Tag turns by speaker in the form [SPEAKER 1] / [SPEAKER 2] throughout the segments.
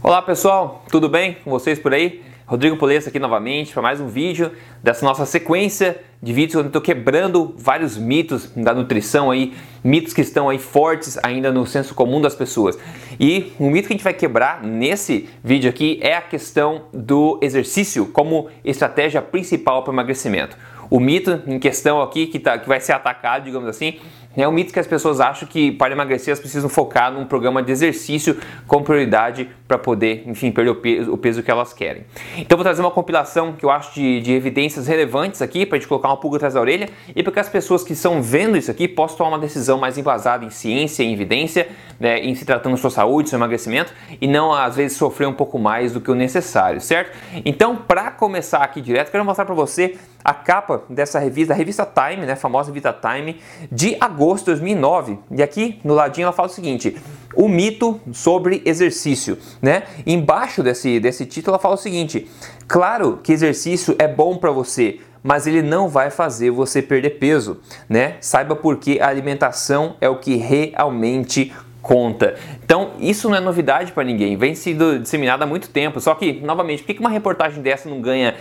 [SPEAKER 1] Olá pessoal, tudo bem com vocês por aí? Rodrigo Polessa aqui novamente para mais um vídeo dessa nossa sequência de vídeos onde eu estou quebrando vários mitos da nutrição aí, mitos que estão aí fortes ainda no senso comum das pessoas. E um mito que a gente vai quebrar nesse vídeo aqui é a questão do exercício como estratégia principal para o emagrecimento. O mito em questão aqui que, tá, que vai ser atacado, digamos assim, é um mito que as pessoas acham que para emagrecer elas precisam focar num programa de exercício com prioridade para poder, enfim, perder o peso, o peso, que elas querem. Então vou trazer uma compilação que eu acho de, de evidências relevantes aqui para a gente colocar uma pulga atrás da orelha e para que as pessoas que estão vendo isso aqui possam tomar uma decisão mais embasada em ciência, em evidência, né, em se tratando da sua saúde, seu emagrecimento e não às vezes sofrer um pouco mais do que o necessário, certo? Então para começar aqui direto, quero mostrar para você a capa dessa revista, a revista Time, né, a famosa revista Time, de agosto de 2009. E aqui no ladinho ela fala o seguinte: o mito sobre exercício, né? Embaixo desse, desse título ela fala o seguinte: claro que exercício é bom para você, mas ele não vai fazer você perder peso, né? Saiba porque a alimentação é o que realmente conta. Então, isso não é novidade para ninguém, vem sendo disseminado há muito tempo. Só que, novamente, por que uma reportagem dessa não ganha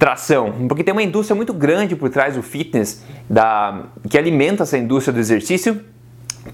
[SPEAKER 1] tração, porque tem uma indústria muito grande por trás do fitness, da, que alimenta essa indústria do exercício,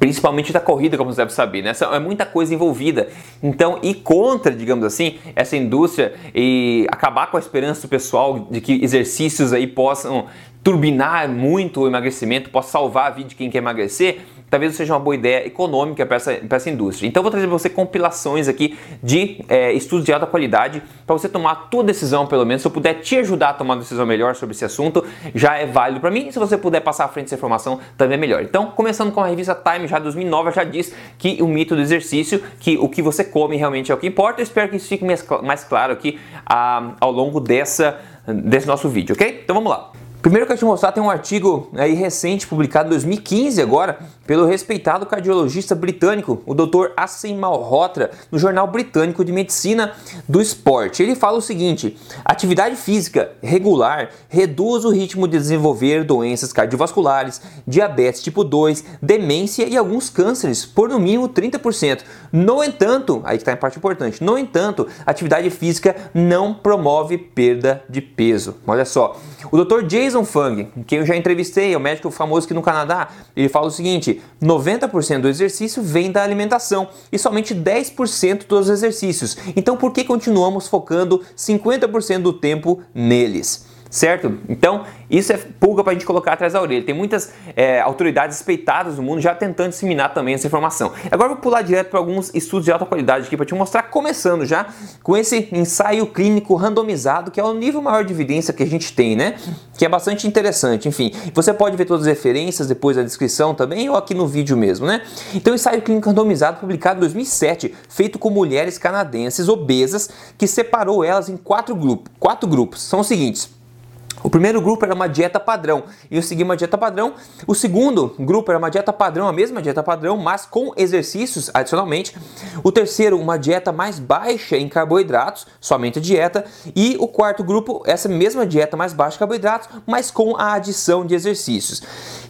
[SPEAKER 1] principalmente da corrida, como você deve saber, né? É muita coisa envolvida. Então, ir contra, digamos assim, essa indústria e acabar com a esperança do pessoal de que exercícios aí possam turbinar muito o emagrecimento, possa salvar a vida de quem quer emagrecer, talvez seja uma boa ideia econômica para essa, essa indústria. Então, vou trazer para você compilações aqui de é, estudos de alta qualidade para você tomar a tua decisão, pelo menos. Se eu puder te ajudar a tomar uma decisão melhor sobre esse assunto, já é válido para mim. E se você puder passar à frente essa informação, também é melhor. Então, começando com a revista Time, já 2009, já diz que o mito do exercício, que o que você come realmente é o que importa. Eu espero que isso fique mais claro aqui ah, ao longo dessa, desse nosso vídeo, ok? Então, vamos lá. Primeiro que eu te mostrar tem um artigo aí recente publicado em 2015 agora pelo respeitado cardiologista britânico, o Dr. Asim Malhotra, no Jornal Britânico de Medicina do Esporte. Ele fala o seguinte: atividade física regular reduz o ritmo de desenvolver doenças cardiovasculares, diabetes tipo 2, demência e alguns cânceres por no mínimo 30%. No entanto, aí está a parte importante, no entanto, atividade física não promove perda de peso. Olha só, o Dr. Jason Fung, que eu já entrevistei, é um médico famoso aqui no Canadá, ele fala o seguinte: 90% do exercício vem da alimentação e somente 10% dos exercícios. Então por que continuamos focando 50% do tempo neles? Certo? Então, isso é pulga para a gente colocar atrás da orelha. Tem muitas é, autoridades respeitadas no mundo já tentando disseminar também essa informação. Agora vou pular direto para alguns estudos de alta qualidade aqui para te mostrar, começando já com esse ensaio clínico randomizado, que é o nível maior de evidência que a gente tem, né? Que é bastante interessante. Enfim, você pode ver todas as referências depois da descrição também ou aqui no vídeo mesmo, né? Então, ensaio clínico randomizado publicado em 2007, feito com mulheres canadenses obesas, que separou elas em quatro grupos. Quatro grupos. São os seguintes: o primeiro grupo era uma dieta padrão e eu segui uma dieta padrão. O segundo grupo era uma dieta padrão, a mesma dieta padrão, mas com exercícios adicionalmente. O terceiro, uma dieta mais baixa em carboidratos, somente dieta. E o quarto grupo, essa mesma dieta mais baixa em carboidratos, mas com a adição de exercícios.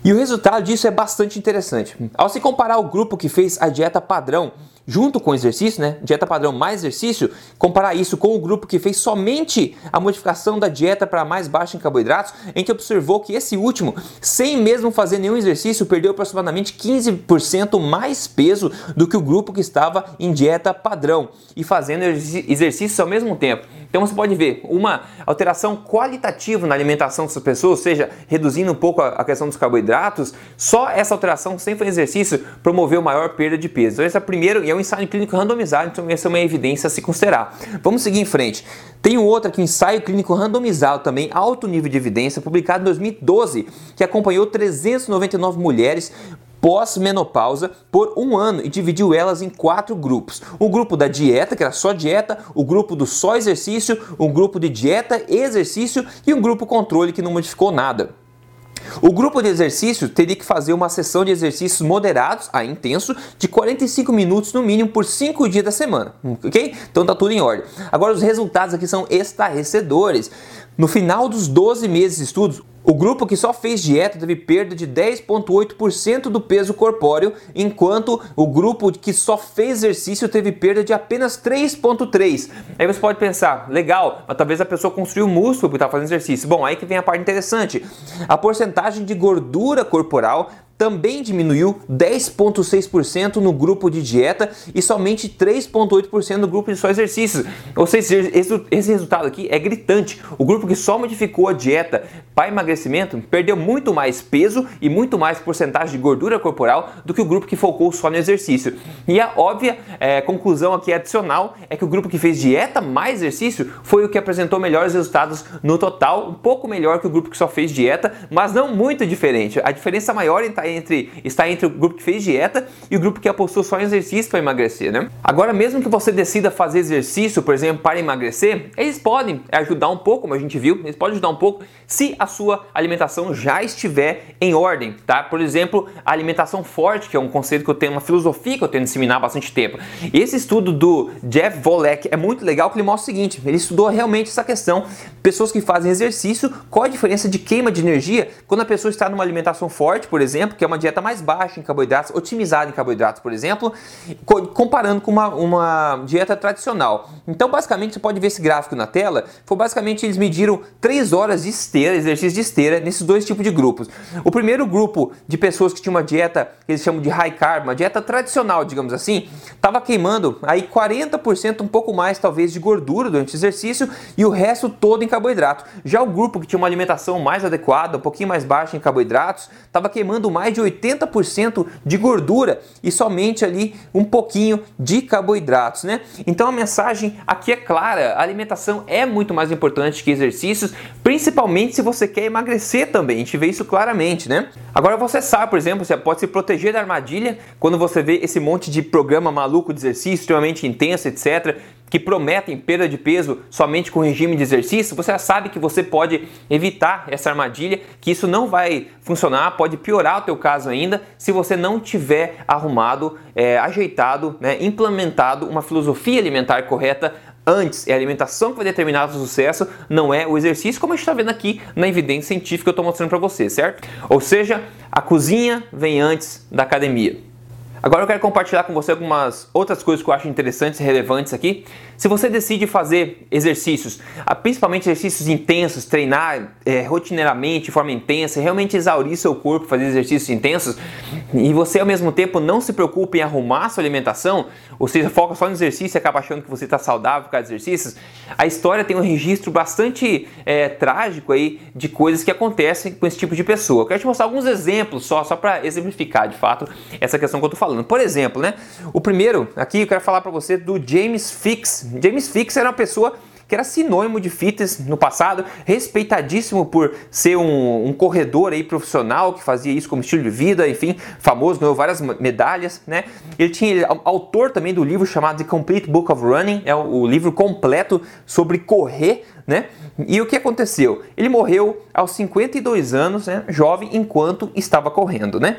[SPEAKER 1] E o resultado disso é bastante interessante. Ao se comparar o grupo que fez a dieta padrão, junto com exercício, né? Dieta padrão mais exercício, comparar isso com o grupo que fez somente a modificação da dieta para mais baixa em carboidratos, a gente observou que esse último, sem mesmo fazer nenhum exercício, perdeu aproximadamente 15% mais peso do que o grupo que estava em dieta padrão e fazendo exercícios ao mesmo tempo. Então você pode ver uma alteração qualitativa na alimentação dessas pessoas, ou seja, reduzindo um pouco a questão dos carboidratos, só essa alteração sem fazer exercício promoveu maior perda de peso. Então esse é o primeiro e é um ensaio clínico randomizado, então essa é uma evidência a se considerar. Vamos seguir em frente. Tem um outro aqui, um ensaio clínico randomizado também, alto nível de evidência, publicado em 2012, que acompanhou 399 mulheres pós-menopausa por um ano e dividiu elas em quatro grupos. O grupo da dieta, que era só dieta, o grupo do só exercício, um grupo de dieta e exercício e um grupo controle que não modificou nada. O grupo de exercício teria que fazer uma sessão de exercícios moderados a intenso de 45 minutos no mínimo por 5 dias da semana, ok? Então tá tudo em ordem. Agora os resultados aqui são estarrecedores. No final dos 12 meses de estudos, O grupo que só fez dieta teve perda de 10,8% do peso corpóreo, enquanto o grupo que só fez exercício teve perda de apenas 3,3%. Aí você pode pensar, legal, mas talvez a pessoa construiu músculo porque está fazendo exercício. Bom, aí que vem a parte interessante. A porcentagem de gordura corporal também diminuiu 10,6% no grupo de dieta e somente 3,8% no grupo de só exercícios. Ou seja, esse resultado aqui é gritante. O grupo que só modificou a dieta para emagrecimento perdeu muito mais peso e muito mais porcentagem de gordura corporal do que o grupo que focou só no exercício. E a óbvia é, conclusão aqui adicional é que o grupo que fez dieta mais exercício foi o que apresentou melhores resultados no total, um pouco melhor que o grupo que só fez dieta, mas não muito diferente. A diferença maior está entre, está entre o grupo que fez dieta e o grupo que apostou só em exercício para emagrecer, né? Agora, mesmo que você decida fazer exercício, por exemplo, para emagrecer, eles podem ajudar um pouco, como a gente viu, eles podem ajudar um pouco se a sua alimentação já estiver em ordem, tá? Por exemplo, a alimentação forte, que é um conceito que eu tenho, uma filosofia que eu tenho de disseminar há bastante tempo. Esse estudo do Jeff Volek é muito legal, que ele mostra o seguinte, ele estudou realmente essa questão, pessoas que fazem exercício, qual a diferença de queima de energia quando a pessoa está numa alimentação forte, por exemplo, que é uma dieta mais baixa em carboidratos, otimizada em carboidratos, por exemplo, comparando com uma, uma dieta tradicional. Então, basicamente, você pode ver esse gráfico na tela, foi basicamente eles mediram 3 horas de esteira, exercício de esteira, nesses dois tipos de grupos. O primeiro grupo de pessoas que tinham uma dieta, que eles chamam de high carb, uma dieta tradicional, digamos assim, estava queimando aí 40%, um pouco mais talvez, de gordura durante o exercício e o resto todo em carboidrato. Já o grupo que tinha uma alimentação mais adequada, um pouquinho mais baixa em carboidratos, estava queimando mais de 80% de gordura e somente ali um pouquinho de carboidratos, né? Então a mensagem aqui é clara, a alimentação é muito mais importante que exercícios, principalmente se você quer emagrecer também, a gente vê isso claramente, né? Agora você sabe, por exemplo, você pode se proteger da armadilha quando você vê esse monte de programa maluco de exercício extremamente intenso, etc, que prometem perda de peso somente com regime de exercício, você já sabe que você pode evitar essa armadilha, que isso não vai funcionar, pode piorar o teu caso ainda se você não tiver arrumado, é, ajeitado, né, implementado uma filosofia alimentar correta antes. É a alimentação que vai determinar o sucesso, não é o exercício, como a gente está vendo aqui na evidência científica que eu estou mostrando para você, certo? Ou seja, a cozinha vem antes da academia. Agora eu quero compartilhar com você algumas outras coisas que eu acho interessantes e relevantes aqui. Se você decide fazer exercícios, ah, principalmente exercícios intensos, treinar é, rotineiramente, de forma intensa, realmente exaurir seu corpo, fazer exercícios intensos, e você ao mesmo tempo não se preocupa em arrumar sua alimentação, ou seja, foca só no exercício e acaba achando que você está saudável por causa dos exercícios, a história tem um registro bastante é, trágico aí de coisas que acontecem com esse tipo de pessoa. Eu quero te mostrar alguns exemplos só, só para exemplificar de fato essa questão que eu estou falando. Por exemplo, né? O primeiro aqui eu quero falar para você do James Fix. James Fix era uma pessoa que era sinônimo de fitness no passado, respeitadíssimo por ser um, um, corredor aí profissional que fazia isso como estilo de vida, enfim, famoso, ganhou várias medalhas, né? Ele tinha ele, autor também do livro chamado The Complete Book of Running, é o, o livro completo sobre correr, né? E o que aconteceu? Ele morreu aos 52 anos, né, jovem, enquanto estava correndo, né?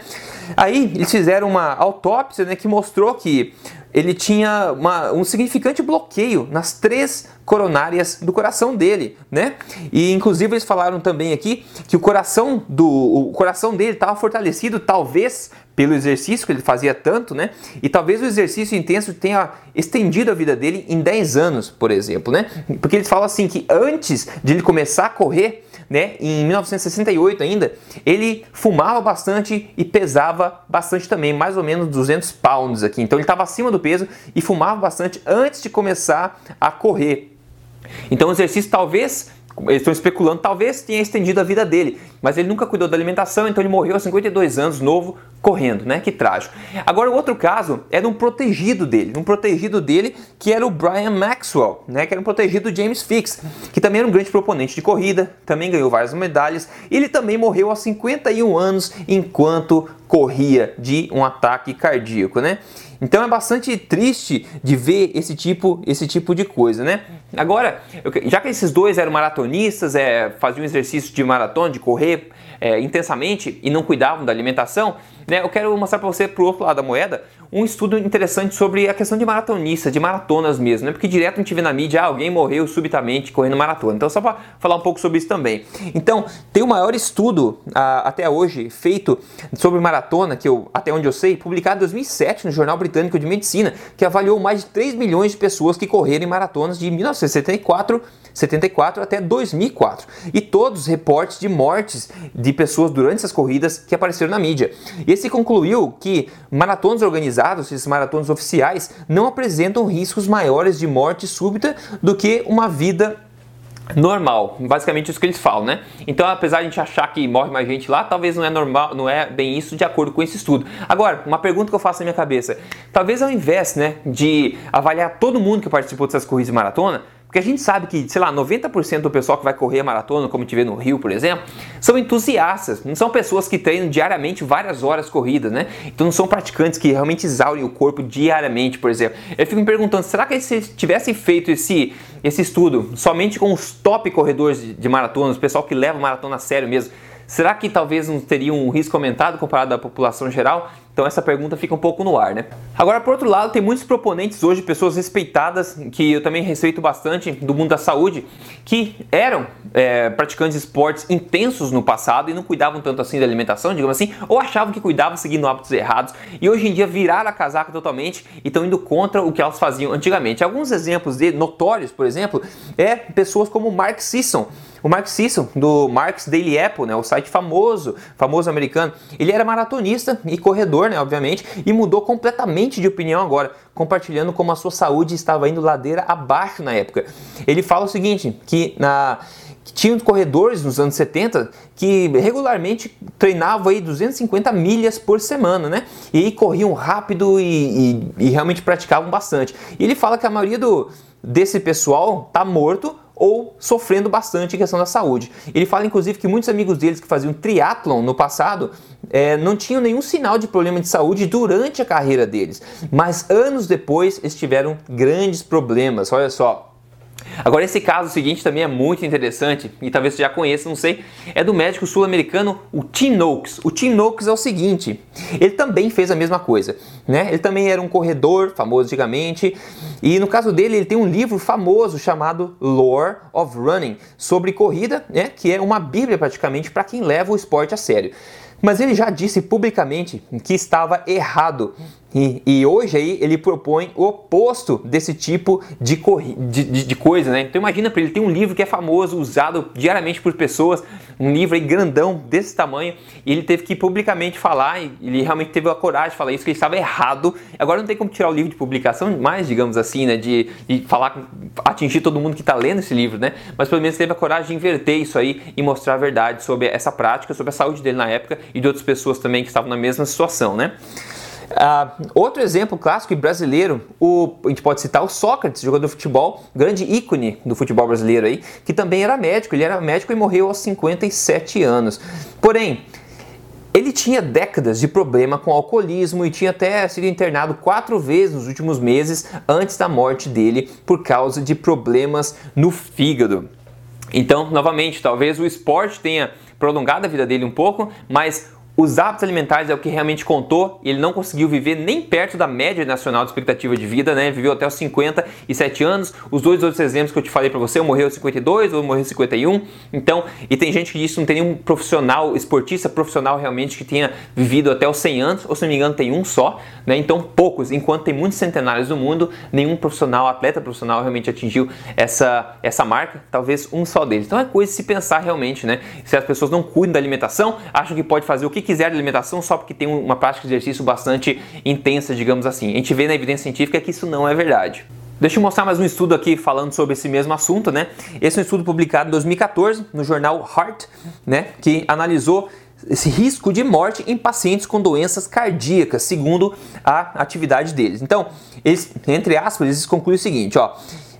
[SPEAKER 1] Aí eles fizeram uma autópsia, né, que mostrou que ele tinha uma, um significante bloqueio nas três coronárias do coração dele, né? E inclusive eles falaram também aqui que o coração do o coração dele estava fortalecido talvez pelo exercício que ele fazia tanto, né? E talvez o exercício intenso tenha estendido a vida dele em 10 anos, por exemplo, né? Porque eles falam assim que antes de ele começar a correr, né, em 1968 ainda, ele fumava bastante e pesava bastante também, mais ou menos 200 pounds aqui. Então ele estava acima do peso e fumava bastante antes de começar a correr. Então o exercício talvez eles estão especulando, talvez tenha estendido a vida dele, mas ele nunca cuidou da alimentação, então ele morreu aos 52 anos, novo, correndo, né? Que trágico. Agora, o outro caso é de um protegido dele, um protegido dele que era o Brian Maxwell, né? Que era um protegido do James Fix, que também era um grande proponente de corrida, também ganhou várias medalhas. Ele também morreu aos 51 anos enquanto corria de um ataque cardíaco, né? Então é bastante triste de ver esse tipo, esse tipo de coisa, né? Agora, já que esses dois eram maratonistas, é, faziam exercício de maratona, de correr é, intensamente e não cuidavam da alimentação, né? Eu quero mostrar para você pro outro lado da moeda um estudo interessante sobre a questão de maratonistas, de maratonas mesmo, né? Porque direto a gente vê na mídia, ah, alguém morreu subitamente correndo maratona. Então, só para falar um pouco sobre isso também. Então, tem o maior estudo ah, até hoje feito sobre maratona, que eu, até onde eu sei, publicado em 2007 no Jornal Britânico de Medicina, que avaliou mais de 3 milhões de pessoas que correram em maratonas de 1974 74 até 2004, e todos os reportes de mortes de pessoas durante essas corridas que apareceram na mídia. Esse concluiu que maratonas organizados, esses maratonas oficiais, não apresentam riscos maiores de morte súbita do que uma vida normal, basicamente isso que eles falam, né? Então, apesar de a gente achar que morre mais gente lá, talvez não é normal, não é bem isso de acordo com esse estudo. Agora, uma pergunta que eu faço na minha cabeça: talvez ao invés, né, de avaliar todo mundo que participou dessas corridas de maratona, porque a gente sabe que, sei lá, 90% do pessoal que vai correr a maratona, como vê no Rio, por exemplo, são entusiastas, não são pessoas que treinam diariamente várias horas corridas, né? Então não são praticantes que realmente exaurem o corpo diariamente, por exemplo. Eu fico me perguntando, será que se tivessem feito esse, esse estudo somente com os top corredores de, de maratona, o pessoal que leva maratona a sério mesmo, será que talvez não teria um risco aumentado comparado à população geral? Então essa pergunta fica um pouco no ar, né? Agora, por outro lado, tem muitos proponentes hoje, pessoas respeitadas, que eu também respeito bastante do mundo da saúde, que eram é, praticantes de esportes intensos no passado e não cuidavam tanto assim da alimentação, digamos assim, ou achavam que cuidavam seguindo hábitos errados e hoje em dia viraram a casaca totalmente e estão indo contra o que elas faziam antigamente. Alguns exemplos de notórios, por exemplo, é pessoas como Mark Sisson, o Mark Sisson, do Mark's Daily Apple, né, o site famoso, famoso americano, ele era maratonista e corredor, né, obviamente, e mudou completamente de opinião agora, compartilhando como a sua saúde estava indo ladeira abaixo na época. Ele fala o seguinte, que na corredores nos anos 70 que regularmente treinavam aí 250 milhas por semana, né? E corriam rápido e, e, e realmente praticavam bastante. E ele fala que a maioria do, desse pessoal tá morto ou sofrendo bastante em questão da saúde. Ele fala inclusive que muitos amigos deles que faziam triatlon no passado é, não tinham nenhum sinal de problema de saúde durante a carreira deles, mas anos depois eles tiveram grandes problemas. Olha só, Agora, esse caso seguinte também é muito interessante e talvez você já conheça, não sei, é do médico sul-americano, o Tim Noakes. O Tim Noakes é o seguinte, ele também fez a mesma coisa, né? Ele também era um corredor famoso antigamente e no caso dele, ele tem um livro famoso chamado Lore of Running, sobre corrida, né? Que é uma bíblia praticamente para quem leva o esporte a sério. Mas ele já disse publicamente que estava errado e, e, hoje aí ele propõe o oposto desse tipo de, de, de, de coisa, né? Então imagina para ele, tem um livro que é famoso, usado diariamente por pessoas, um livro aí grandão desse tamanho, e ele teve que publicamente falar, e ele realmente teve a coragem de falar isso, que ele estava errado. Agora não tem como tirar o livro de publicação mais, digamos assim, né? De, de falar, atingir todo mundo que está lendo esse livro, né? Mas pelo menos teve a coragem de inverter isso aí e mostrar a verdade sobre essa prática, sobre a saúde dele na época e de outras pessoas também que estavam na mesma situação, né? Uh, outro exemplo clássico e brasileiro, o, a gente pode citar o Sócrates, jogador de futebol, grande ícone do futebol brasileiro aí, que também era médico, ele era médico e morreu aos 57 anos. Porém, ele tinha décadas de problema com alcoolismo e tinha até sido internado quatro vezes nos últimos meses antes da morte dele por causa de problemas no fígado. Então, novamente, talvez o esporte tenha prolongado a vida dele um pouco, mas os hábitos alimentares é o que realmente contou e ele não conseguiu viver nem perto da média nacional de expectativa de vida, né? Viveu até os 57 anos. Os dois outros exemplos que eu te falei para você, um morreu aos 52, outro morreu aos 51. Então, e tem gente que que não tem nenhum profissional, esportista profissional realmente que tenha vivido até os 100 anos, ou se não me engano tem um só, né? Então, poucos, enquanto tem muitos centenários no mundo, nenhum profissional, atleta profissional realmente atingiu essa, essa marca, talvez um só deles. Então é coisa de se pensar realmente, né? Se as pessoas não cuidam da alimentação, acham que pode fazer o que quiser alimentação só porque tem uma prática de exercício bastante intensa, digamos assim. A gente vê na evidência científica que isso não é verdade. Deixa eu mostrar mais um estudo aqui falando sobre esse mesmo assunto, né? Esse é um estudo publicado em 2014 no jornal Heart, né? Que analisou esse risco de morte em pacientes com doenças cardíacas, segundo a atividade deles. Então, eles, entre aspas, eles concluem o seguinte, ó.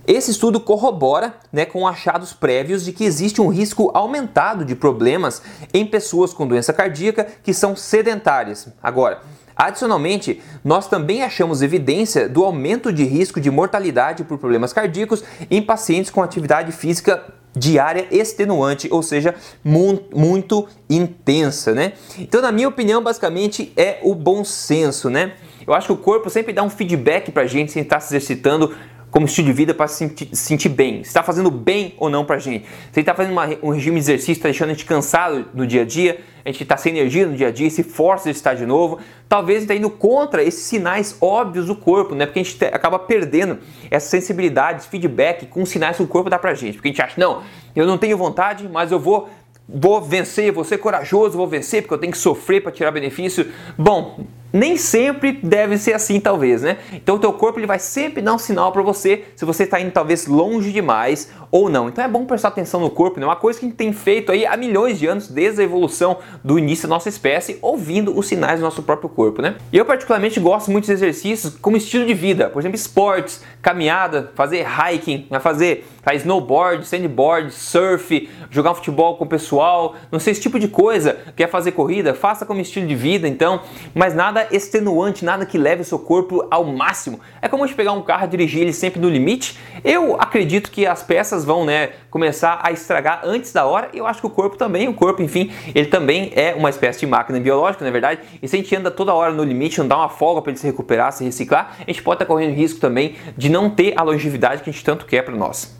[SPEAKER 1] Esse estudo corrobora né, com achados prévios de que existe um risco aumentado de problemas em pessoas com doença cardíaca que são sedentárias. Agora, Adicionalmente, nós também achamos evidência do aumento de risco de mortalidade por problemas cardíacos em pacientes com atividade física diária extenuante, ou seja, muito intensa, né? Então, na minha opinião, basicamente é o bom senso, né? Eu acho que o corpo sempre dá um feedback se a gente está se exercitando como estilo de vida para se sentir, sentir, bem. Se está fazendo bem ou não para a gente. Se está fazendo uma, um regime de exercício, está deixando a gente cansado no dia a dia, a gente está sem energia no dia a dia, se força a estar de novo, talvez está indo contra esses sinais óbvios do corpo, né? Porque a gente acaba perdendo essa sensibilidade, esse feedback com os sinais que o corpo dá para a gente. Porque a gente acha, não, eu não tenho vontade, mas eu vou vou vencer, vou ser corajoso, vou vencer porque eu tenho que sofrer para tirar benefício. Bom, nem sempre deve ser assim, talvez, né? Então o teu corpo ele vai sempre dar um sinal para você se você está indo talvez longe demais ou não. Então é bom prestar atenção no corpo, né? Uma coisa que a gente tem feito aí há milhões de anos, desde a evolução do início da nossa espécie, ouvindo os sinais do nosso próprio corpo, né? Eu particularmente gosto muito de exercícios como estilo de vida, por exemplo, esportes, caminhada, fazer hiking, né? fazer snowboard, sandboard, surf, jogar futebol com o pessoal, não sei esse tipo de coisa. Quer fazer corrida? Faça como estilo de vida, então, mas nada nada extenuante, nada que leve o seu corpo ao máximo. É como a gente pegar um carro e dirigir ele sempre no limite. Eu acredito que as peças vão né, começar a estragar antes da hora. Eu acho que o corpo também, o corpo, enfim, ele também é uma espécie de máquina biológica, na é verdade. E se a gente anda toda hora no limite, não dá uma folga para ele se recuperar, se reciclar, a gente pode estar correndo risco também de não ter a longevidade que a gente tanto quer para nós.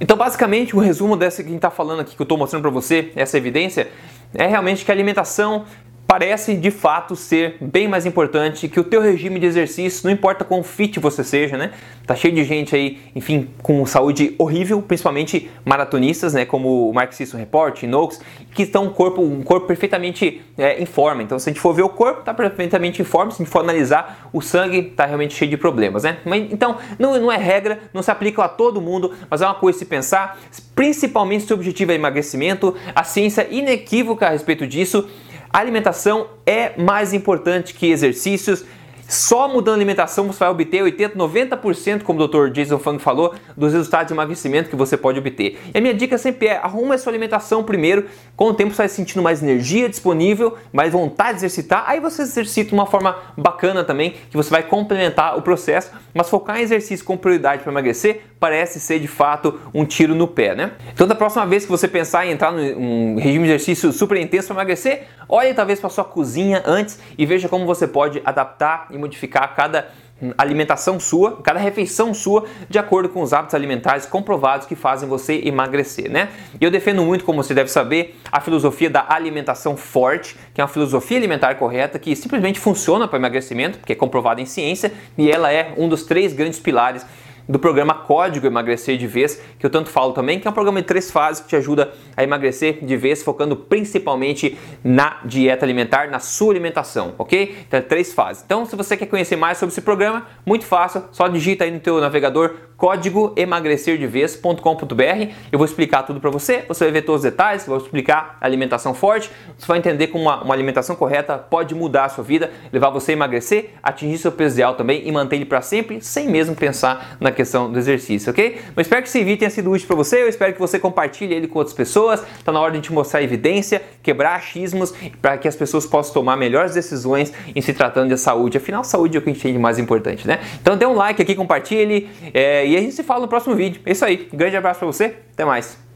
[SPEAKER 1] Então, basicamente, o resumo dessa que a gente está falando aqui, que eu estou mostrando para você, essa evidência, é realmente que a alimentação parece de fato ser bem mais importante que o teu regime de exercício, não importa quão fit você seja, né? Tá cheio de gente aí, enfim, com saúde horrível, principalmente maratonistas, né? Como o Mark Sisson Report, Inox, que estão um corpo, um corpo perfeitamente é, em forma. Então, se a gente for ver o corpo, tá perfeitamente em forma. Se a gente for analisar, o sangue tá realmente cheio de problemas, né? Mas, então, não, não é regra, não se aplica a todo mundo, mas é uma coisa se pensar, principalmente se o objetivo é emagrecimento, a ciência inequívoca a respeito disso a alimentação é mais importante que exercícios. Só mudando a alimentação você vai obter 80, 90%, como o Dr. Jason Fung falou, dos resultados de emagrecimento que você pode obter. E a minha dica sempre é: arruma a sua alimentação primeiro. Com o tempo você vai sentindo mais energia disponível, mais vontade de exercitar. Aí você exercita de uma forma bacana também, que você vai complementar o processo. Mas focar em exercício com prioridade para emagrecer parece ser de fato um tiro no pé, né? Então, da próxima vez que você pensar em entrar num regime de exercício super intenso para emagrecer, olhe talvez para sua cozinha antes e veja como você pode adaptar e modificar cada alimentação sua, cada refeição sua, de acordo com os hábitos alimentares comprovados que fazem você emagrecer, né? E eu defendo muito, como você deve saber, a filosofia da alimentação forte, que é uma filosofia alimentar correta que simplesmente funciona para emagrecimento, porque é comprovada em ciência, e ela é um dos três grandes pilares do programa Código Emagrecer de Vez, que eu tanto falo também, que é um programa de três fases que te ajuda a emagrecer de vez, focando principalmente na dieta alimentar, na sua alimentação, ok? Então, é três fases. Então, se você quer conhecer mais sobre esse programa, muito fácil, só digita aí no teu navegador código emagrecerdevez.com.br. Eu vou explicar tudo para você, você vai ver todos os detalhes, vou explicar a alimentação forte, você vai entender como uma, uma alimentação correta pode mudar a sua vida, levar você a emagrecer, atingir seu peso ideal também e manter ele para sempre, sem mesmo pensar na questão do exercício, ok? Eu espero que esse vídeo tenha sido útil para você, eu espero que você compartilhe ele com outras pessoas, está na hora de te mostrar evidência, quebrar achismos, para que as pessoas possam tomar melhores decisões em se tratando de saúde, afinal saúde é o que a gente tem de mais importante, né? Então dê um like aqui, compartilhe, é, e a gente se fala no próximo vídeo. É isso aí. Um grande abraço para você. Até mais.